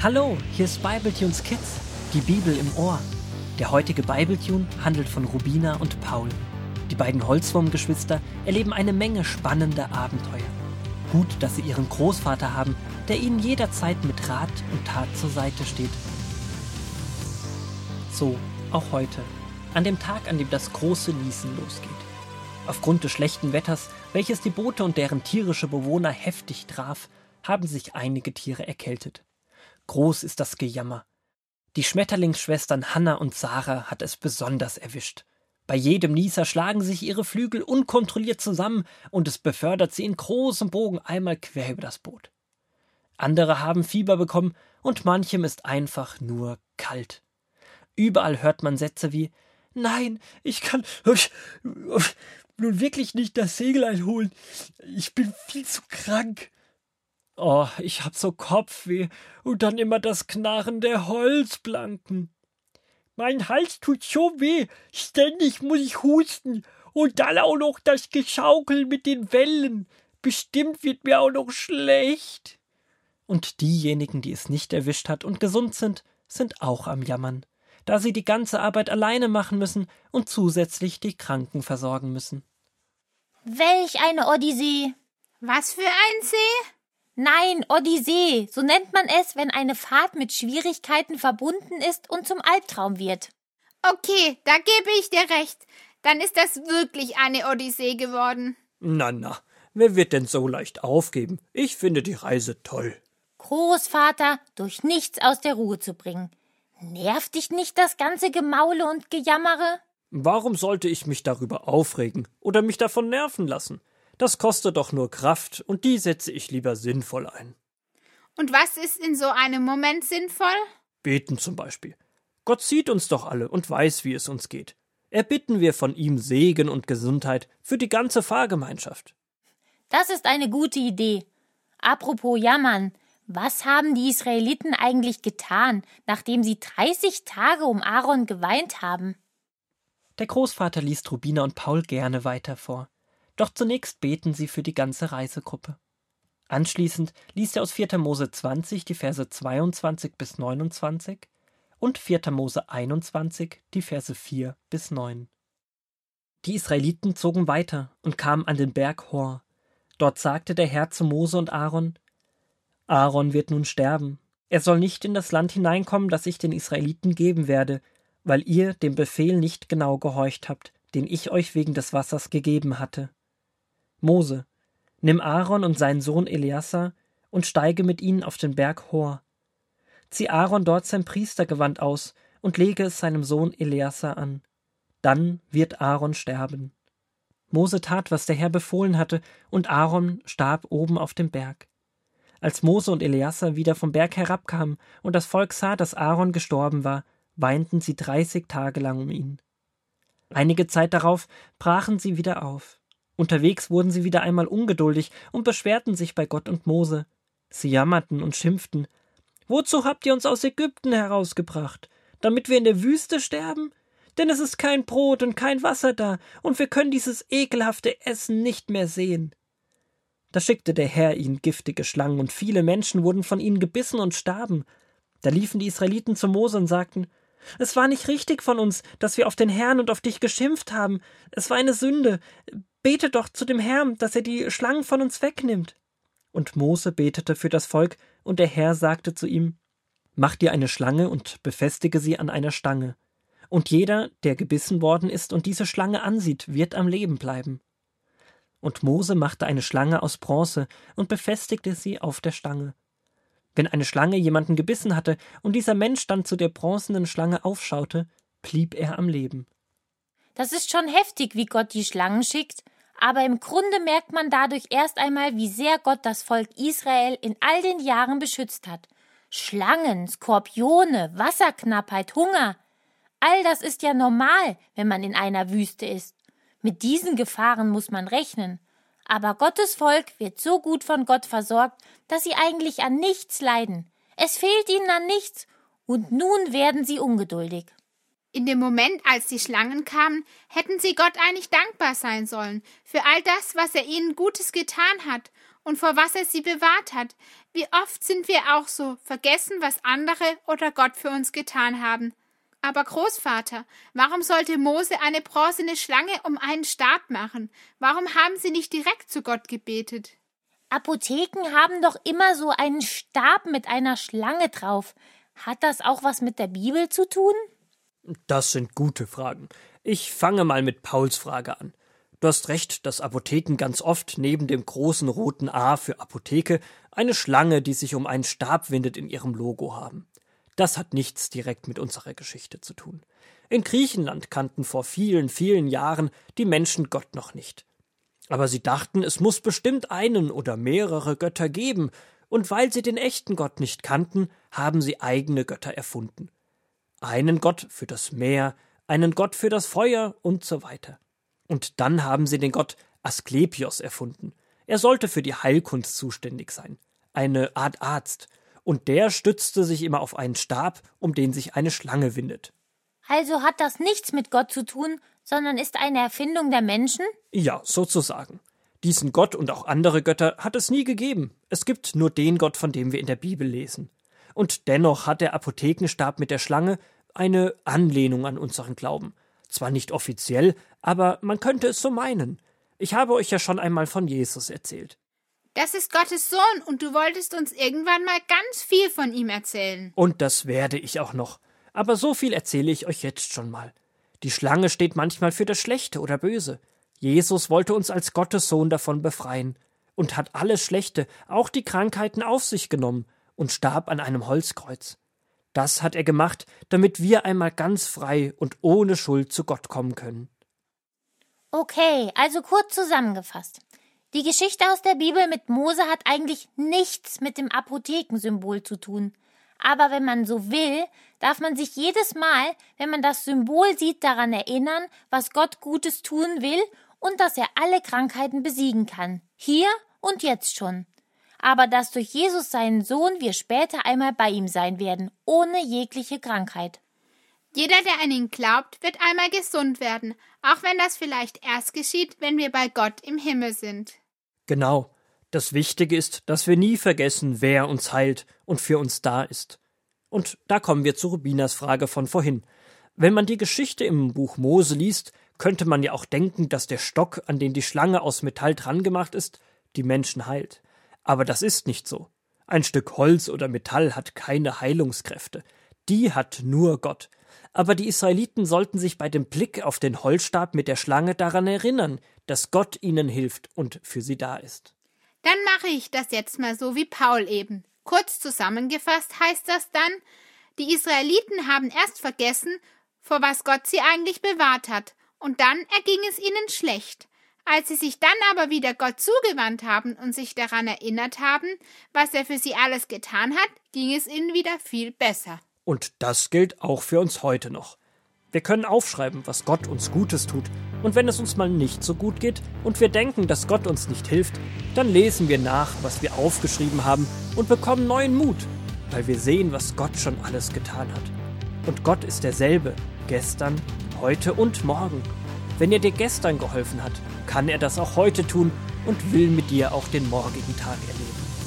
Hallo, hier ist Bibletunes Kids, die Bibel im Ohr. Der heutige Bibletune handelt von Rubina und Paul. Die beiden Holzwurmgeschwister erleben eine Menge spannender Abenteuer. Gut, dass sie ihren Großvater haben, der ihnen jederzeit mit Rat und Tat zur Seite steht. So, auch heute, an dem Tag, an dem das große Niesen losgeht. Aufgrund des schlechten Wetters, welches die Boote und deren tierische Bewohner heftig traf, haben sich einige Tiere erkältet. Groß ist das Gejammer. Die Schmetterlingsschwestern Hanna und Sarah hat es besonders erwischt. Bei jedem Nieser schlagen sich ihre Flügel unkontrolliert zusammen und es befördert sie in großem Bogen einmal quer über das Boot. Andere haben Fieber bekommen und manchem ist einfach nur kalt. Überall hört man Sätze wie Nein, ich kann nun wirklich nicht das Segel einholen. Ich bin viel zu krank. Oh, ich hab so Kopfweh und dann immer das Knarren der Holzplanken. Mein Hals tut so weh, ständig muss ich husten und dann auch noch das Geschaukel mit den Wellen. Bestimmt wird mir auch noch schlecht. Und diejenigen, die es nicht erwischt hat und gesund sind, sind auch am Jammern, da sie die ganze Arbeit alleine machen müssen und zusätzlich die Kranken versorgen müssen. Welch eine Odyssee! Was für ein See? Nein, Odyssee, so nennt man es, wenn eine Fahrt mit Schwierigkeiten verbunden ist und zum Albtraum wird. Okay, da gebe ich dir recht. Dann ist das wirklich eine Odyssee geworden. Na, na, wer wird denn so leicht aufgeben? Ich finde die Reise toll. Großvater, durch nichts aus der Ruhe zu bringen. Nervt dich nicht das ganze Gemaule und Gejammere? Warum sollte ich mich darüber aufregen oder mich davon nerven lassen? Das kostet doch nur Kraft, und die setze ich lieber sinnvoll ein. Und was ist in so einem Moment sinnvoll? Beten zum Beispiel. Gott sieht uns doch alle und weiß, wie es uns geht. Erbitten wir von ihm Segen und Gesundheit für die ganze Fahrgemeinschaft. Das ist eine gute Idee. Apropos Jammern, was haben die Israeliten eigentlich getan, nachdem sie 30 Tage um Aaron geweint haben? Der Großvater liest Rubina und Paul gerne weiter vor. Doch zunächst beten sie für die ganze Reisegruppe. Anschließend liest er aus 4. Mose 20 die Verse 22 bis 29 und 4. Mose 21 die Verse 4 bis 9. Die Israeliten zogen weiter und kamen an den Berg Hor. Dort sagte der Herr zu Mose und Aaron: Aaron wird nun sterben. Er soll nicht in das Land hineinkommen, das ich den Israeliten geben werde, weil ihr dem Befehl nicht genau gehorcht habt, den ich euch wegen des Wassers gegeben hatte. Mose, nimm Aaron und seinen Sohn Eleazar und steige mit ihnen auf den Berg Hor. Zieh Aaron dort sein Priestergewand aus und lege es seinem Sohn Eleazar an. Dann wird Aaron sterben. Mose tat, was der Herr befohlen hatte, und Aaron starb oben auf dem Berg. Als Mose und Eleazar wieder vom Berg herabkamen und das Volk sah, dass Aaron gestorben war, weinten sie dreißig Tage lang um ihn. Einige Zeit darauf brachen sie wieder auf. Unterwegs wurden sie wieder einmal ungeduldig und beschwerten sich bei Gott und Mose. Sie jammerten und schimpften. Wozu habt ihr uns aus Ägypten herausgebracht? Damit wir in der Wüste sterben? Denn es ist kein Brot und kein Wasser da, und wir können dieses ekelhafte Essen nicht mehr sehen. Da schickte der Herr ihnen giftige Schlangen, und viele Menschen wurden von ihnen gebissen und starben. Da liefen die Israeliten zu Mose und sagten, es war nicht richtig von uns, dass wir auf den Herrn und auf dich geschimpft haben. Es war eine Sünde. Bete doch zu dem Herrn, dass er die Schlangen von uns wegnimmt. Und Mose betete für das Volk, und der Herr sagte zu ihm Mach dir eine Schlange und befestige sie an einer Stange. Und jeder, der gebissen worden ist und diese Schlange ansieht, wird am Leben bleiben. Und Mose machte eine Schlange aus Bronze und befestigte sie auf der Stange. Wenn eine Schlange jemanden gebissen hatte und dieser Mensch dann zu der bronzenen Schlange aufschaute, blieb er am Leben. Das ist schon heftig, wie Gott die Schlangen schickt, aber im Grunde merkt man dadurch erst einmal, wie sehr Gott das Volk Israel in all den Jahren beschützt hat. Schlangen, Skorpione, Wasserknappheit, Hunger. All das ist ja normal, wenn man in einer Wüste ist. Mit diesen Gefahren muss man rechnen. Aber Gottes Volk wird so gut von Gott versorgt, dass sie eigentlich an nichts leiden. Es fehlt ihnen an nichts, und nun werden sie ungeduldig. In dem Moment, als die Schlangen kamen, hätten sie Gott eigentlich dankbar sein sollen für all das, was er ihnen Gutes getan hat und vor was er sie bewahrt hat. Wie oft sind wir auch so, vergessen, was andere oder Gott für uns getan haben. Aber Großvater, warum sollte Mose eine bronzene Schlange um einen Stab machen? Warum haben sie nicht direkt zu Gott gebetet? Apotheken haben doch immer so einen Stab mit einer Schlange drauf. Hat das auch was mit der Bibel zu tun? Das sind gute Fragen. Ich fange mal mit Pauls Frage an. Du hast recht, dass Apotheken ganz oft neben dem großen roten A für Apotheke eine Schlange, die sich um einen Stab windet, in ihrem Logo haben. Das hat nichts direkt mit unserer Geschichte zu tun. In Griechenland kannten vor vielen, vielen Jahren die Menschen Gott noch nicht. Aber sie dachten, es muss bestimmt einen oder mehrere Götter geben, und weil sie den echten Gott nicht kannten, haben sie eigene Götter erfunden. Einen Gott für das Meer, einen Gott für das Feuer und so weiter. Und dann haben sie den Gott Asklepios erfunden. Er sollte für die Heilkunst zuständig sein. Eine Art Arzt. Und der stützte sich immer auf einen Stab, um den sich eine Schlange windet. Also hat das nichts mit Gott zu tun, sondern ist eine Erfindung der Menschen? Ja, sozusagen. Diesen Gott und auch andere Götter hat es nie gegeben. Es gibt nur den Gott, von dem wir in der Bibel lesen. Und dennoch hat der Apothekenstab mit der Schlange eine Anlehnung an unseren Glauben. Zwar nicht offiziell, aber man könnte es so meinen. Ich habe euch ja schon einmal von Jesus erzählt. Das ist Gottes Sohn und du wolltest uns irgendwann mal ganz viel von ihm erzählen. Und das werde ich auch noch. Aber so viel erzähle ich euch jetzt schon mal. Die Schlange steht manchmal für das Schlechte oder Böse. Jesus wollte uns als Gottes Sohn davon befreien und hat alles Schlechte, auch die Krankheiten auf sich genommen und starb an einem Holzkreuz. Das hat er gemacht, damit wir einmal ganz frei und ohne Schuld zu Gott kommen können. Okay, also kurz zusammengefasst. Die Geschichte aus der Bibel mit Mose hat eigentlich nichts mit dem Apothekensymbol zu tun. Aber wenn man so will, darf man sich jedes Mal, wenn man das Symbol sieht, daran erinnern, was Gott Gutes tun will und dass er alle Krankheiten besiegen kann. Hier und jetzt schon. Aber dass durch Jesus seinen Sohn wir später einmal bei ihm sein werden, ohne jegliche Krankheit. Jeder, der an ihn glaubt, wird einmal gesund werden, auch wenn das vielleicht erst geschieht, wenn wir bei Gott im Himmel sind. Genau. Das Wichtige ist, dass wir nie vergessen, wer uns heilt und für uns da ist. Und da kommen wir zu Rubinas Frage von vorhin. Wenn man die Geschichte im Buch Mose liest, könnte man ja auch denken, dass der Stock, an den die Schlange aus Metall drangemacht ist, die Menschen heilt. Aber das ist nicht so. Ein Stück Holz oder Metall hat keine Heilungskräfte. Die hat nur Gott. Aber die Israeliten sollten sich bei dem Blick auf den Holzstab mit der Schlange daran erinnern, dass Gott ihnen hilft und für sie da ist. Dann mache ich das jetzt mal so wie Paul eben. Kurz zusammengefasst heißt das dann, die Israeliten haben erst vergessen, vor was Gott sie eigentlich bewahrt hat, und dann erging es ihnen schlecht. Als sie sich dann aber wieder Gott zugewandt haben und sich daran erinnert haben, was er für sie alles getan hat, ging es ihnen wieder viel besser. Und das gilt auch für uns heute noch. Wir können aufschreiben, was Gott uns Gutes tut, und wenn es uns mal nicht so gut geht und wir denken, dass Gott uns nicht hilft, dann lesen wir nach, was wir aufgeschrieben haben und bekommen neuen Mut, weil wir sehen, was Gott schon alles getan hat. Und Gott ist derselbe, gestern, heute und morgen. Wenn er dir gestern geholfen hat, kann er das auch heute tun und will mit dir auch den morgigen Tag erleben.